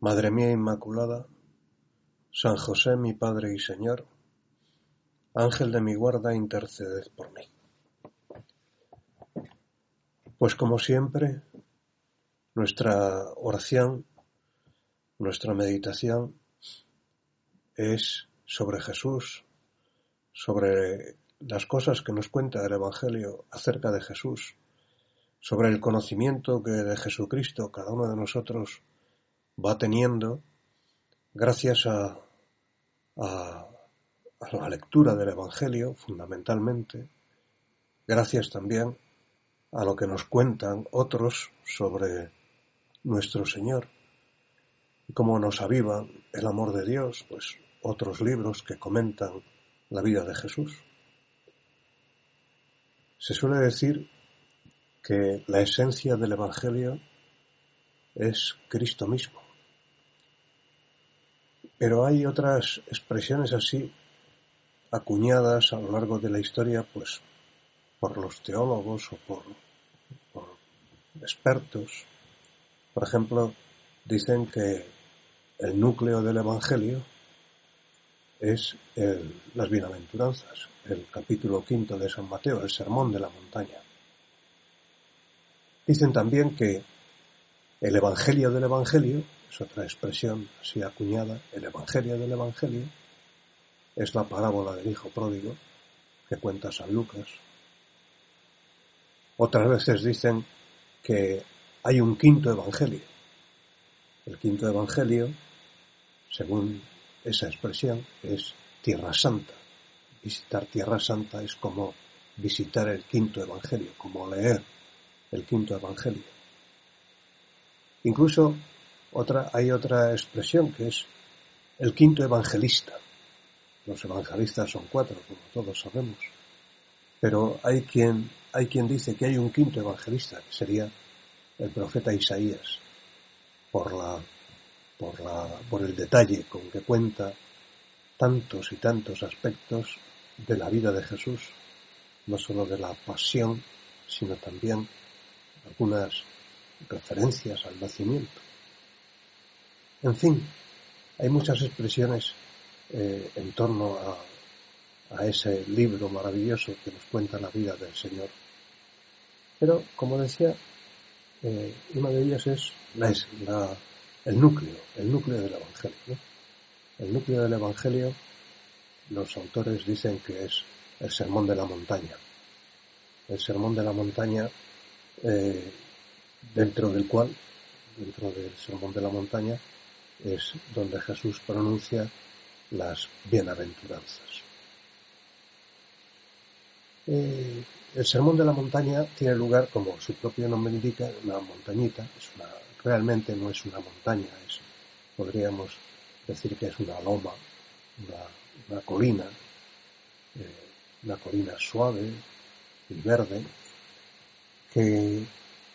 Madre mía Inmaculada, San José mi Padre y Señor, Ángel de mi guarda, interceded por mí. Pues como siempre, nuestra oración, nuestra meditación es sobre Jesús, sobre las cosas que nos cuenta el Evangelio acerca de Jesús, sobre el conocimiento que de Jesucristo cada uno de nosotros va teniendo gracias a, a, la lectura del Evangelio, fundamentalmente, gracias también a lo que nos cuentan otros sobre nuestro Señor y cómo nos aviva el amor de Dios, pues otros libros que comentan la vida de Jesús. Se suele decir que la esencia del Evangelio es Cristo mismo. Pero hay otras expresiones así acuñadas a lo largo de la historia, pues por los teólogos o por, expertos. Por ejemplo, dicen que el núcleo del Evangelio es las bienaventuranzas, el capítulo quinto de San Mateo, el sermón de la montaña. Dicen también que el Evangelio del Evangelio es otra expresión así acuñada, el Evangelio del Evangelio, es la parábola del Hijo Pródigo que cuenta San Lucas. Otras veces dicen que hay un quinto Evangelio. El quinto Evangelio, según esa expresión, es Tierra Santa. Visitar Tierra Santa es como visitar el quinto Evangelio, como leer el quinto Evangelio. Incluso otra, hay otra expresión que es el quinto evangelista. Los evangelistas son cuatro, como todos sabemos. Pero hay quien, hay quien dice que hay un quinto evangelista, que sería el profeta Isaías, por, la, por, la, por el detalle con que cuenta tantos y tantos aspectos de la vida de Jesús, no solo de la pasión, sino también algunas referencias al nacimiento. En fin, hay muchas expresiones eh, en torno a, ese libro maravilloso que nos cuenta la vida del Señor. Pero, como decía, eh, una de ellas es la, el núcleo, el núcleo del Evangelio. El núcleo del Evangelio, los autores dicen que es el sermón de la montaña. El sermón de la montaña, eh, dentro del cual, dentro del sermón de la montaña, es donde Jesús pronuncia las bienaventuranzas. Eh, el sermón de la montaña tiene lugar, como su propio nombre indica, en una montañita. Es una, realmente no es una montaña, es, podríamos decir que es una loma, una, colina, eh, una colina suave y verde, que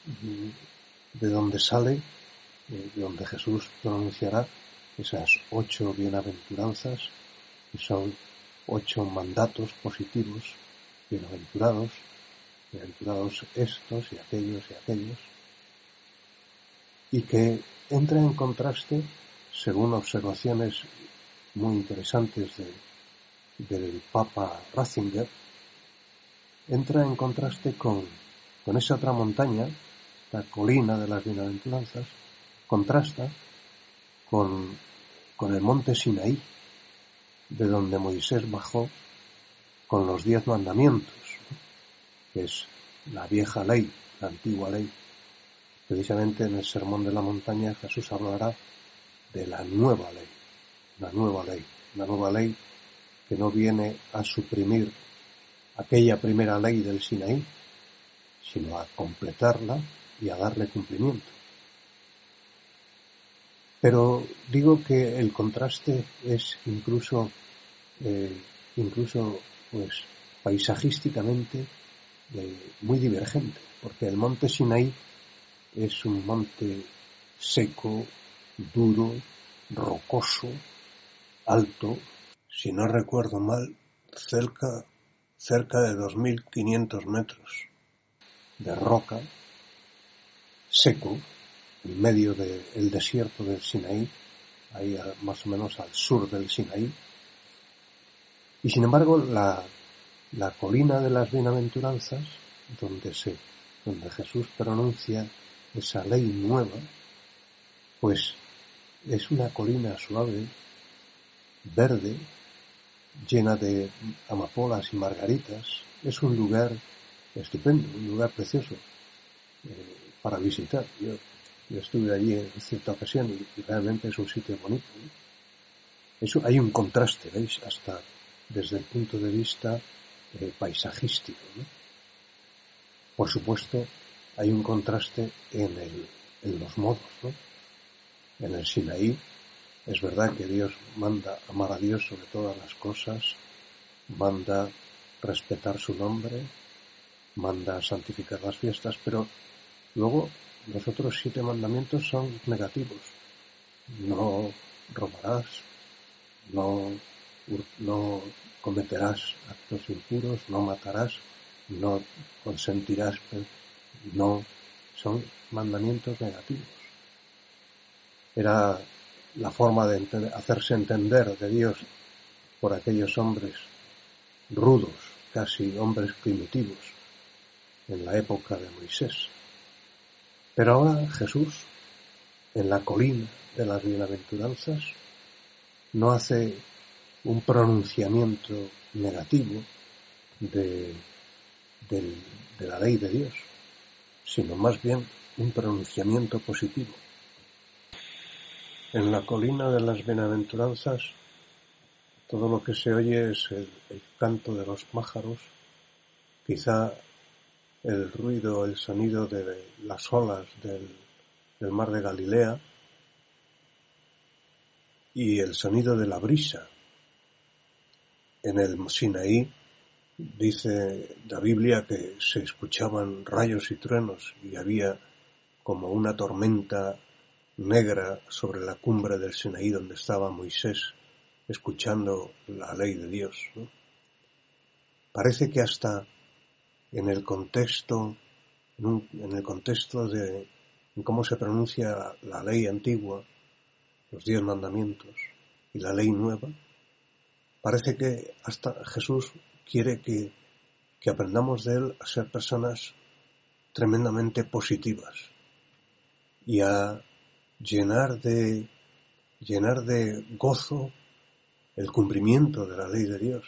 de donde sale donde Jesús pronunciará esas ocho bienaventuranzas, que son ocho mandatos positivos, bienaventurados, bienaventurados estos y aquellos y aquellos, y que entra en contraste, según observaciones muy interesantes del Papa Ratzinger, entra en contraste con, con esa otra montaña, la colina de las bienaventuranzas, contrasta con, el monte Sinaí, de donde Moisés bajó con los diez mandamientos, que es la vieja ley, la antigua ley. Precisamente en el Sermón de la Montaña Jesús hablará de la nueva ley, la nueva ley, la nueva ley que no viene a suprimir aquella primera ley del Sinaí, sino a completarla y a darle cumplimiento. Pero digo que el contraste es incluso, eh, incluso pues, paisajísticamente eh, muy divergente, porque el monte Sinaí es un monte seco, duro, rocoso, alto, si no recuerdo mal, cerca, cerca de 2.500 metros de roca, seco, en medio del desierto del Sinaí, ahí más o menos al sur del Sinaí. Y sin embargo, la, la colina de las bienaventuranzas, donde, se, donde Jesús pronuncia esa ley nueva, pues es una colina suave, verde, llena de amapolas y margaritas. Es un lugar estupendo, un lugar precioso eh, para visitar. Yo, estuve allí en cierta ocasión y, realmente es un sitio bonito. Eso, hay un contraste, ¿veis? Hasta desde el punto de vista eh, paisajístico. Por supuesto, hay un contraste en, el, en los modos. ¿no? En el Sinaí es verdad que Dios manda amar a Dios sobre todas las cosas, manda respetar su nombre, manda santificar las fiestas, pero luego los otros siete mandamientos son negativos. No robarás, no, no cometerás actos impuros, no matarás, no consentirás, no, son mandamientos negativos. Era la forma de hacerse entender de Dios por aquellos hombres rudos, casi hombres primitivos, en la época de Moisés. Pero ahora Jesús, en la colina de las bienaventuranzas, no hace un pronunciamiento negativo de, la ley de Dios, sino más bien un pronunciamiento positivo. En la colina de las bienaventuranzas todo lo que se oye es el, canto de los pájaros, quizá el ruido, el sonido de las olas del, mar de Galilea y el sonido de la brisa. En el Sinaí dice la Biblia que se escuchaban rayos y truenos y había como una tormenta negra sobre la cumbre del Sinaí donde estaba Moisés escuchando la ley de Dios. Parece que hasta en el contexto, en, el contexto de cómo se pronuncia la ley antigua, los diez mandamientos y la ley nueva, parece que hasta Jesús quiere que, que aprendamos de él a ser personas tremendamente positivas y a llenar de, llenar de gozo el cumplimiento de la ley de Dios,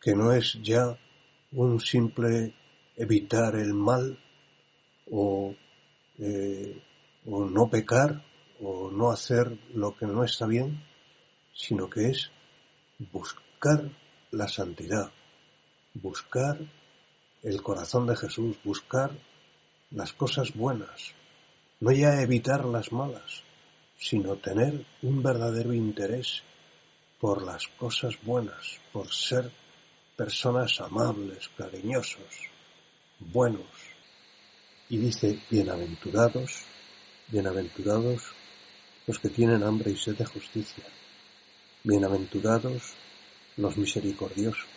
que no es ya un simple evitar el mal o, eh, o no pecar o no hacer lo que no está bien, sino que es buscar la santidad, buscar el corazón de Jesús, buscar las cosas buenas, no ya evitar las malas, sino tener un verdadero interés por las cosas buenas, por ser personas amables, cariñosos, buenos. Y dice, bienaventurados, bienaventurados los que tienen hambre y sed de justicia, bienaventurados los misericordiosos,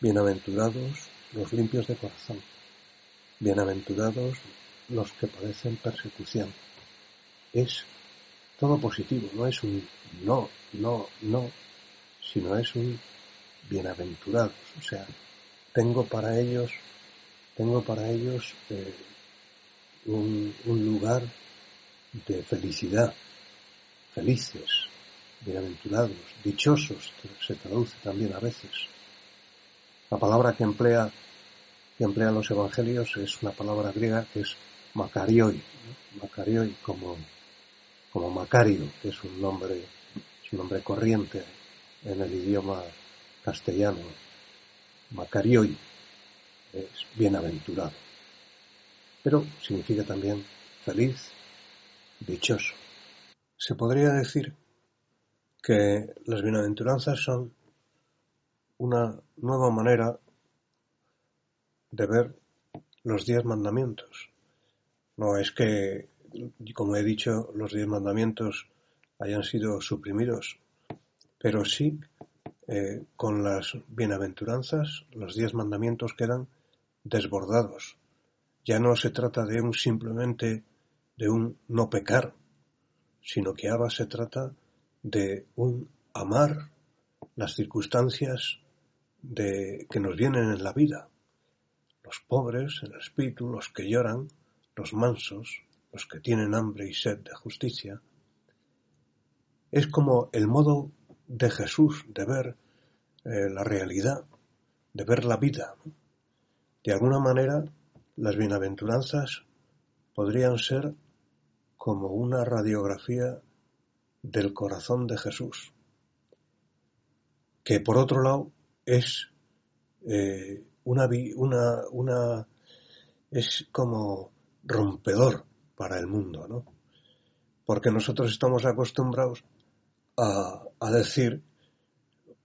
bienaventurados los limpios de corazón, bienaventurados los que padecen persecución. Es todo positivo, no es un no, no, no, sino es un bienaventurados. O sea, tengo para ellos, tengo para ellos eh, un, un lugar de felicidad, felices, bienaventurados, dichosos, se traduce también a veces. La palabra que emplea que emplean los evangelios es una palabra griega que es Macarioi, Macarioi como, como Macario, que es un nombre, es un nombre corriente en el idioma castellano. Macarioi es bienaventurado, pero significa también feliz, dichoso. Se podría decir que las bienaventuranzas son una nueva manera de ver los diez mandamientos. No es que, como he dicho, los diez mandamientos hayan sido suprimidos, pero sí eh, con las bienaventuranzas los diez mandamientos quedan desbordados. Ya no se trata de un simplemente de un no pecar, sino que ahora se trata de un amar las circunstancias de, que nos vienen en la vida. Los pobres en el espíritu, los que lloran, los mansos, los que tienen hambre y sed de justicia. Es como el modo de Jesús de ver eh, la realidad, de ver la vida. De alguna manera, las bienaventuranzas podrían ser como una radiografía del corazón de Jesús, que por otro lado es eh, una, una, una, es como rompedor para el mundo, ¿no? Porque nosotros estamos acostumbrados a, decir,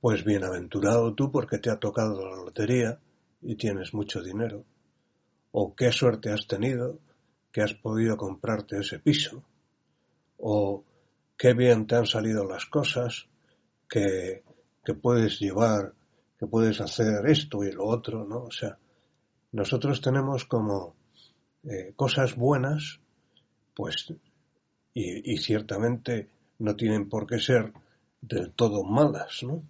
pues bienaventurado tú porque te ha tocado la lotería y tienes mucho dinero, o qué suerte has tenido que has podido comprarte ese piso, o qué bien te han salido las cosas, que, que puedes llevar, que puedes hacer esto y lo otro, ¿no? O sea, nosotros tenemos como eh, cosas buenas, pues, y ciertamente no tienen por qué ser del todo malas, ¿no?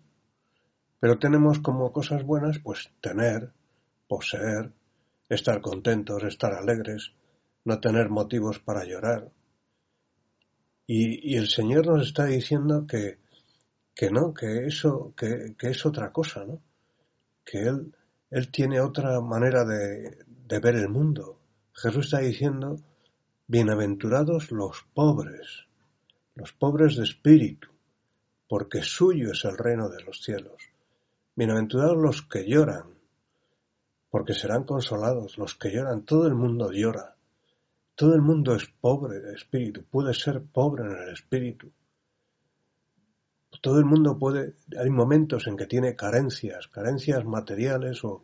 Pero tenemos como cosas buenas, pues tener, poseer, estar contentos, estar alegres, no tener motivos para llorar. Y, el Señor nos está diciendo que, que no, que eso, que, que, es otra cosa, ¿no? Que Él, él tiene otra manera de, de ver el mundo, Jesús está diciendo, bienaventurados los pobres, los pobres de espíritu, porque suyo es el reino de los cielos. Bienaventurados los que lloran, porque serán consolados, los que lloran, todo el mundo llora. Todo el mundo es pobre de espíritu, puede ser pobre en el espíritu. Todo el mundo puede, hay momentos en que tiene carencias, carencias materiales o,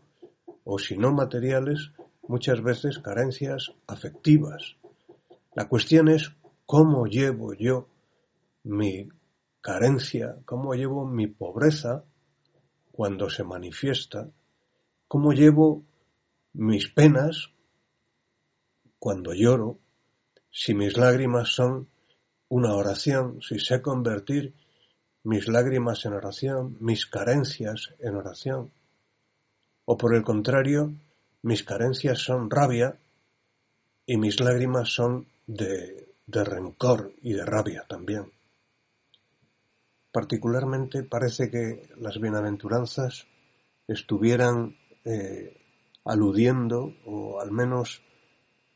o si no materiales, muchas veces carencias afectivas. La cuestión es cómo llevo yo mi carencia, cómo llevo mi pobreza cuando se manifiesta, cómo llevo mis penas cuando lloro, si mis lágrimas son una oración, si sé convertir mis lágrimas en oración, mis carencias en oración, o por el contrario, mis carencias son rabia y mis lágrimas son de, rencor y de rabia también. Particularmente parece que las bienaventuranzas estuvieran eh, aludiendo, o al menos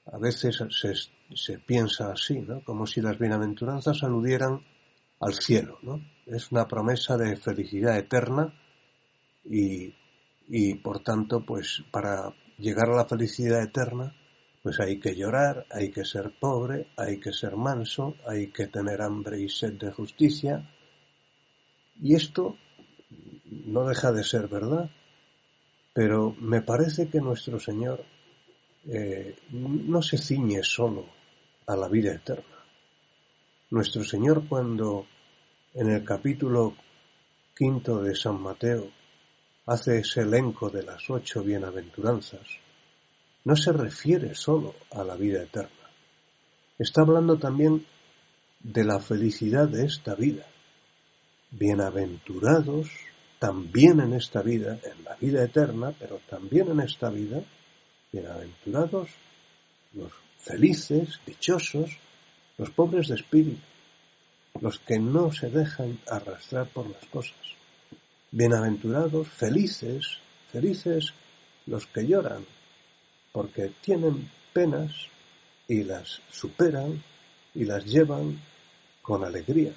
a veces se, se, piensa así, ¿no? como si las bienaventuranzas aludieran al cielo. ¿no? Es una promesa de felicidad eterna y, y por tanto, pues para llegar a la felicidad eterna, pues hay que llorar, hay que ser pobre, hay que ser manso, hay que tener hambre y sed de justicia. Y esto no deja de ser verdad, pero me parece que nuestro Señor eh, no se ciñe solo a la vida eterna. Nuestro Señor cuando en el capítulo quinto de San Mateo hace ese elenco de las ocho bienaventuranzas, no se refiere solo a la vida eterna. Está hablando también de la felicidad de esta vida. Bienaventurados también en esta vida, en la vida eterna, pero también en esta vida, bienaventurados los felices, dichosos, los pobres de espíritu, los que no se dejan arrastrar por las cosas. Bienaventurados, felices, felices los que lloran, porque tienen penas y las superan y las llevan con alegría.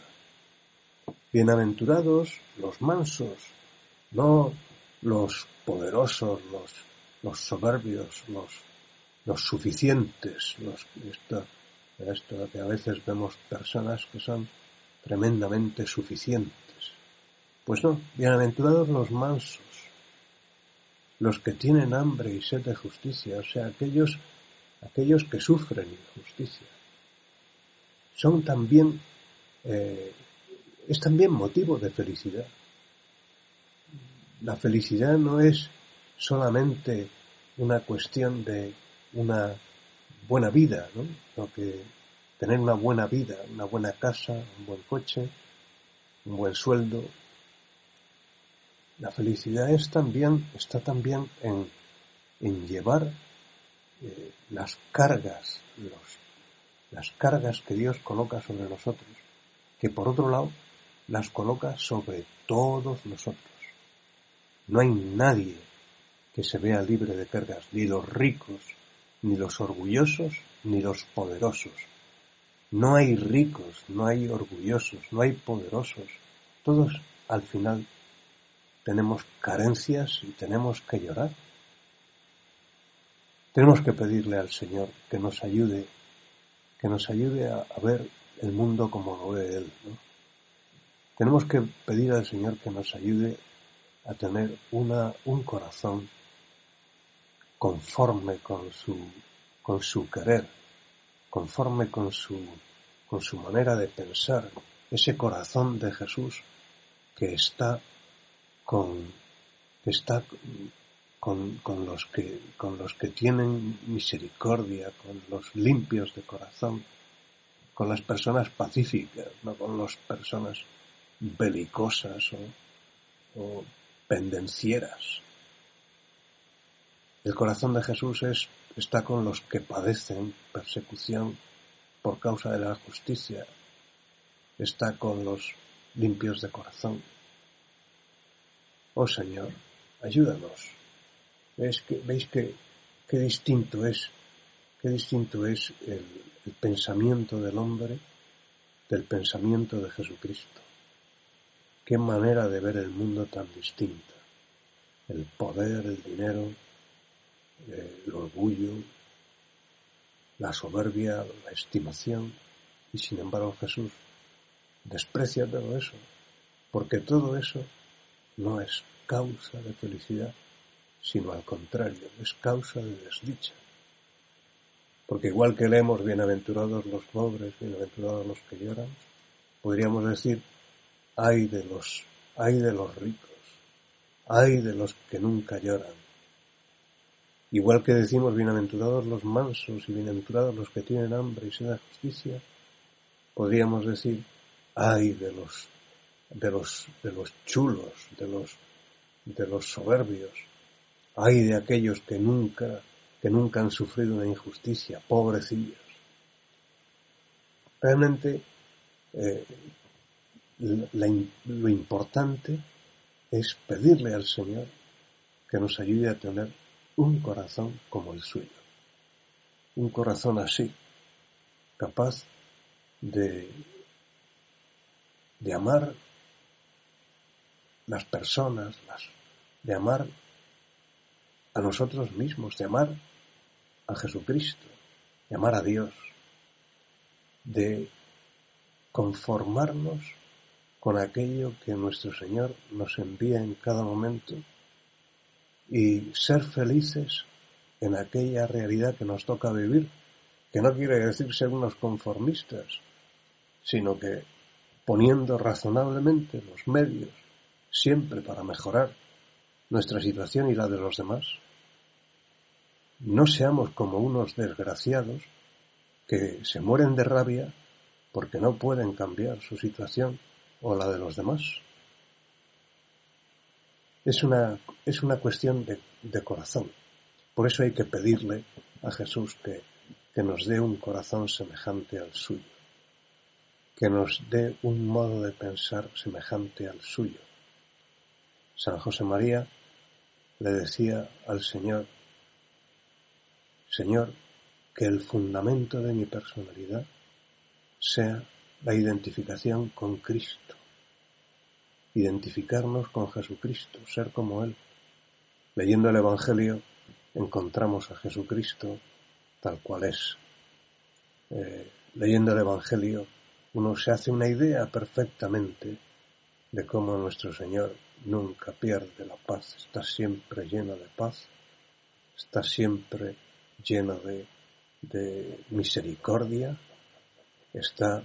Bienaventurados los mansos, no los poderosos, los, los soberbios, los, los suficientes, los, esto, esto que a veces vemos personas que son tremendamente suficientes. Pues no, bienaventurados los mansos, los que tienen hambre y sed de justicia, o sea, aquellos, aquellos que sufren injusticia. Son también, eh, es también motivo de felicidad. La felicidad no es solamente una cuestión de una buena vida, ¿no? Lo que tener una buena vida, una buena casa, un buen coche, un buen sueldo. La felicidad es también, está también en, en llevar eh, las cargas, los, las cargas que Dios coloca sobre nosotros, que por otro lado las coloca sobre todos nosotros. No hay nadie que se vea libre de cargas, ni los ricos, ni los orgullosos, ni los poderosos. No hay ricos, no hay orgullosos, no hay poderosos. Todos al final tenemos carencias y tenemos que llorar. Tenemos que pedirle al Señor que nos ayude, que nos ayude a, ver el mundo como lo ve Él. Tenemos que pedir al Señor que nos ayude a tener una, un corazón conforme con su, con su querer, conforme con su, con su manera de pensar, ese corazón de Jesús que está con, que está con, con, los que, con los que tienen misericordia, con los limpios de corazón, con las personas pacíficas, no con las personas belicosas o, pendencieras. El corazón de Jesús es, está con los que padecen persecución por causa de la justicia. Está con los limpios de corazón. Oh Señor, ayúdanos. ¿Veis que, veis que, qué distinto es, qué distinto es el pensamiento del hombre del pensamiento de Jesucristo? Qué manera de ver el mundo tan distinta. El poder, el dinero, el orgullo, la soberbia, la estimación, y sin embargo Jesús desprecia todo eso, porque todo eso no es causa de felicidad, sino al contrario, es causa de desdicha. Porque igual que leemos bienaventurados los pobres, bienaventurados los que lloran, podríamos decir, ay de los, ay de los ricos, ay de los que nunca lloran, Igual que decimos bienaventurados los mansos y bienaventurados los que tienen hambre y sed de justicia, podríamos decir, ay de los, de los, de los chulos, de los, de los soberbios, ay de aquellos que nunca, que nunca han sufrido una injusticia, pobrecillos. Realmente, eh, lo importante es pedirle al Señor que nos ayude a tener un corazón como el suyo. Un corazón así, capaz de, de amar las personas, de amar a nosotros mismos, de amar a Jesucristo, de amar a Dios, de conformarnos con aquello que nuestro Señor nos envía en cada momento y ser felices en aquella realidad que nos toca vivir, que no quiere decir ser unos conformistas, sino que poniendo razonablemente los medios siempre para mejorar nuestra situación y la de los demás. No seamos como unos desgraciados que se mueren de rabia porque no pueden cambiar su situación o la de los demás. Es una, es una cuestión de, corazón. Por eso hay que pedirle a Jesús que, que nos dé un corazón semejante al suyo, que nos dé un modo de pensar semejante al suyo. San José María le decía al Señor, Señor, que el fundamento de mi personalidad sea la identificación con Cristo identificarnos con Jesucristo, ser como Él. Leyendo el Evangelio encontramos a Jesucristo tal cual es. Eh, leyendo el Evangelio uno se hace una idea perfectamente de cómo nuestro Señor nunca pierde la paz, está siempre lleno de paz, está siempre lleno de, de misericordia, está,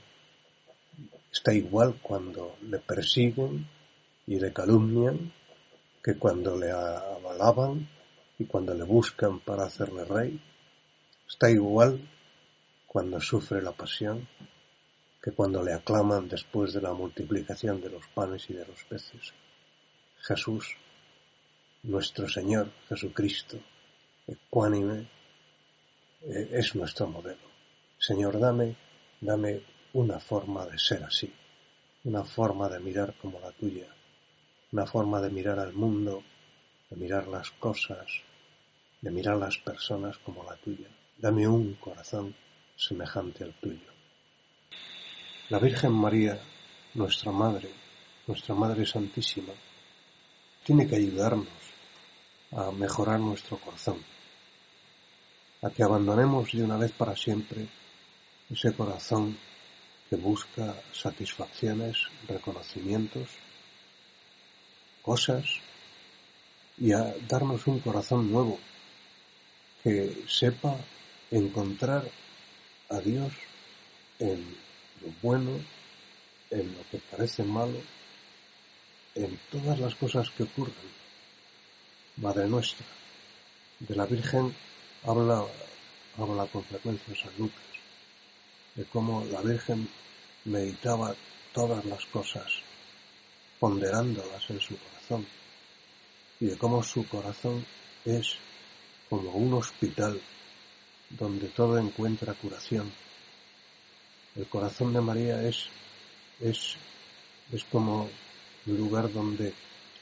está igual cuando le persiguen y le calumnian que cuando le avalaban y cuando le buscan para hacerle rey, está igual cuando sufre la pasión que cuando le aclaman después de la multiplicación de los panes y de los peces. Jesús, nuestro Señor Jesucristo, ecuánime, eh, es nuestro modelo. Señor, dame, dame una forma de ser así, una forma de mirar como la tuya, una forma de mirar al mundo, de mirar las cosas, de mirar las personas como la tuya. Dame un corazón semejante al tuyo. La Virgen María, nuestra Madre, nuestra Madre Santísima, tiene que ayudarnos a mejorar nuestro corazón, a que abandonemos de una vez para siempre ese corazón que busca satisfacciones, reconocimientos, cosas y a darnos un corazón nuevo que sepa encontrar a Dios en lo bueno, en lo que parece malo, en todas las cosas que ocurren. Madre nuestra, de la Virgen habla, habla con frecuencia San Lucas, de cómo la Virgen meditaba todas las cosas, ponderándolas en su corazón, y de cómo su corazón es como un hospital donde todo encuentra curación. El corazón de María es, es, es como un lugar donde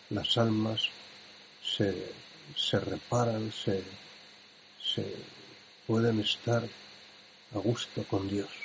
las almas se, se reparan, se, se pueden estar a gusto con Dios.